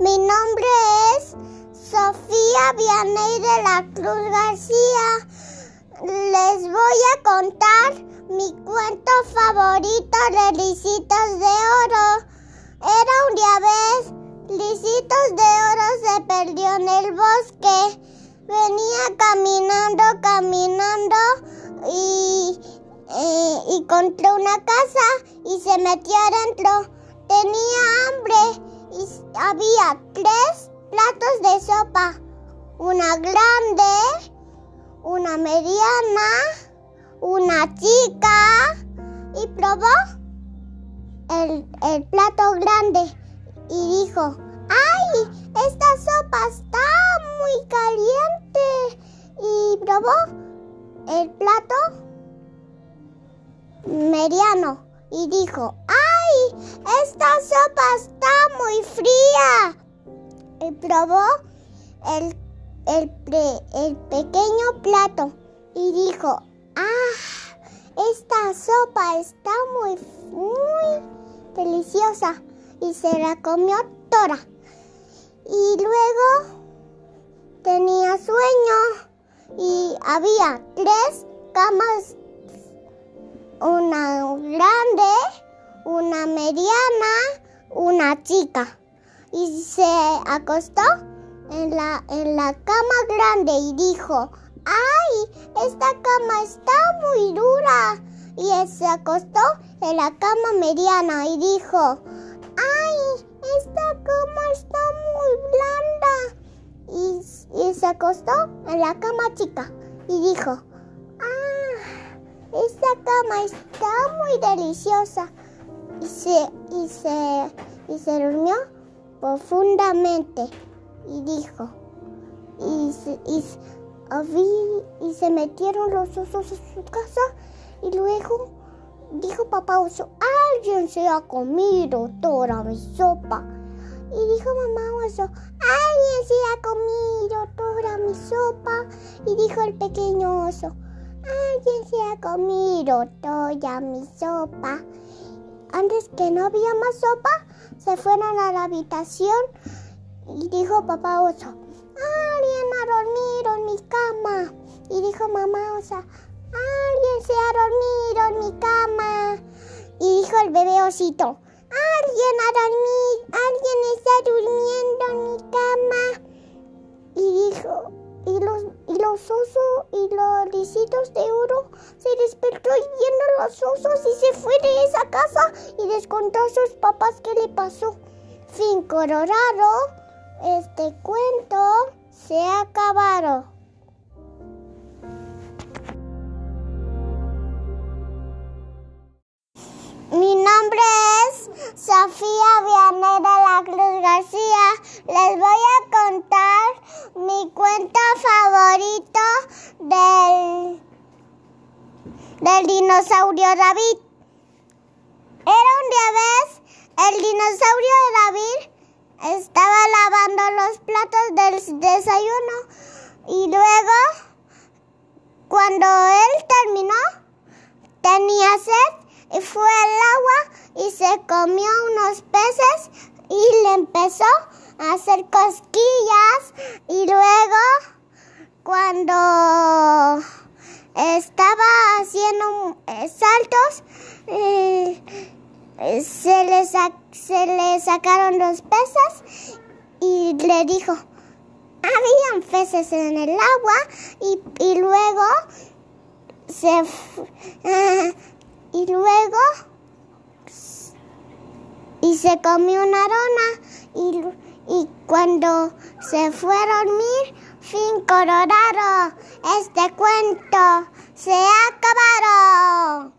Mi nombre es Sofía Vianey de la Cruz García. Les voy a contar mi cuento favorito de Lisitos de Oro. Era un día vez, Lisitos de Oro se perdió en el bosque. Venía caminando, caminando y, eh, y encontró una casa y se metió adentro. Tenía hambre y había tres platos de sopa. Una grande, una mediana, una chica y probó el, el plato grande y dijo, ¡ay! Esta sopa está muy caliente. Y probó el plato mediano y dijo, ¡ay! Esta sopa está muy fría. Y probó el, el, el pequeño plato y dijo, ¡ah! Esta sopa está muy, muy deliciosa. Y se la comió toda. Y luego tenía sueño y había tres camas, una grande, una mediana, una chica. Y se acostó en la, en la cama grande y dijo, ¡ay! Esta cama está muy dura. Y se acostó en la cama mediana y dijo, ¡ay! Esta cama está muy blanda. Y, y se acostó en la cama chica y dijo, ¡ah! Esta cama está muy deliciosa. Y se, y se, y durmió profundamente y dijo, y, y se metieron los osos en su casa y luego dijo papá oso, alguien se ha comido toda mi sopa. Y dijo mamá oso, alguien se ha comido toda mi sopa. Y dijo el pequeño oso, alguien se ha comido toda mi sopa. Antes que no había más sopa, se fueron a la habitación y dijo papá oso, alguien ha dormido en mi cama. Y dijo mamá osa, alguien se ha dormido en mi cama. Y dijo el bebé osito, alguien ha dormido, se despertó y viendo los osos y se fue de esa casa y les contó a sus papás qué le pasó. Fin Colorado, este cuento se ha acabado. Mi nombre es Sofía Vianey de la Cruz García. Les voy a contar mi cuento favorito del, del dinosaurio David. Era un día vez, el dinosaurio David estaba lavando los platos del desayuno y luego, cuando él terminó, tenía sed y fue al agua y se comió unos peces y le empezó a hacer cosquillas y luego cuando saltos eh, se, le se le sacaron los peces y le dijo habían peces en el agua y, y luego se y luego y se comió una rana y, y cuando se fue a dormir, fin colorado, este cuento se acabado.